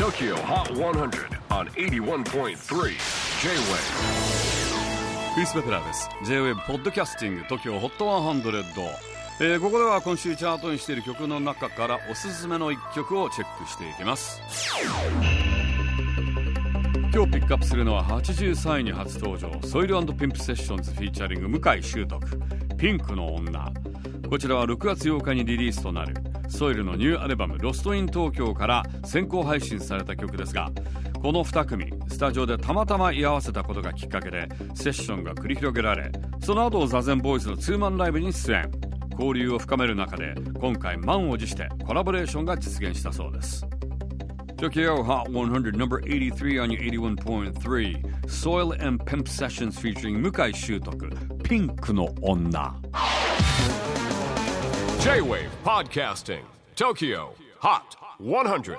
TOKYO HOT 100 on 81.3 J-WAVE. クリス・ベプラーです。J-WAVE ポッドキャスティング TOKYO HOT 100、えー、ここでは今週チャートにしている曲の中からおすすめの一曲をチェックしていきます。今日ピックアップするのは83位に初登場ソイルピンプセッションズフィーチャリング向井秀徳。ピンクの女。こちらは6月8日にリリースとなる。ソイルのニューアルバム「ロストイン東京」から先行配信された曲ですがこの2組スタジオでたまたま居合わせたことがきっかけでセッションが繰り広げられその後座禅ボーイズのツーマンライブに出演。交流を深める中で今回満を持してコラボレーションが実現したそうです。Tokyo Hot 100, number 83 on your 81.3. Soil and Pimp Sessions featuring Mukai Shutoku, Pink no Onna. J-Wave Podcasting, Tokyo Hot 100.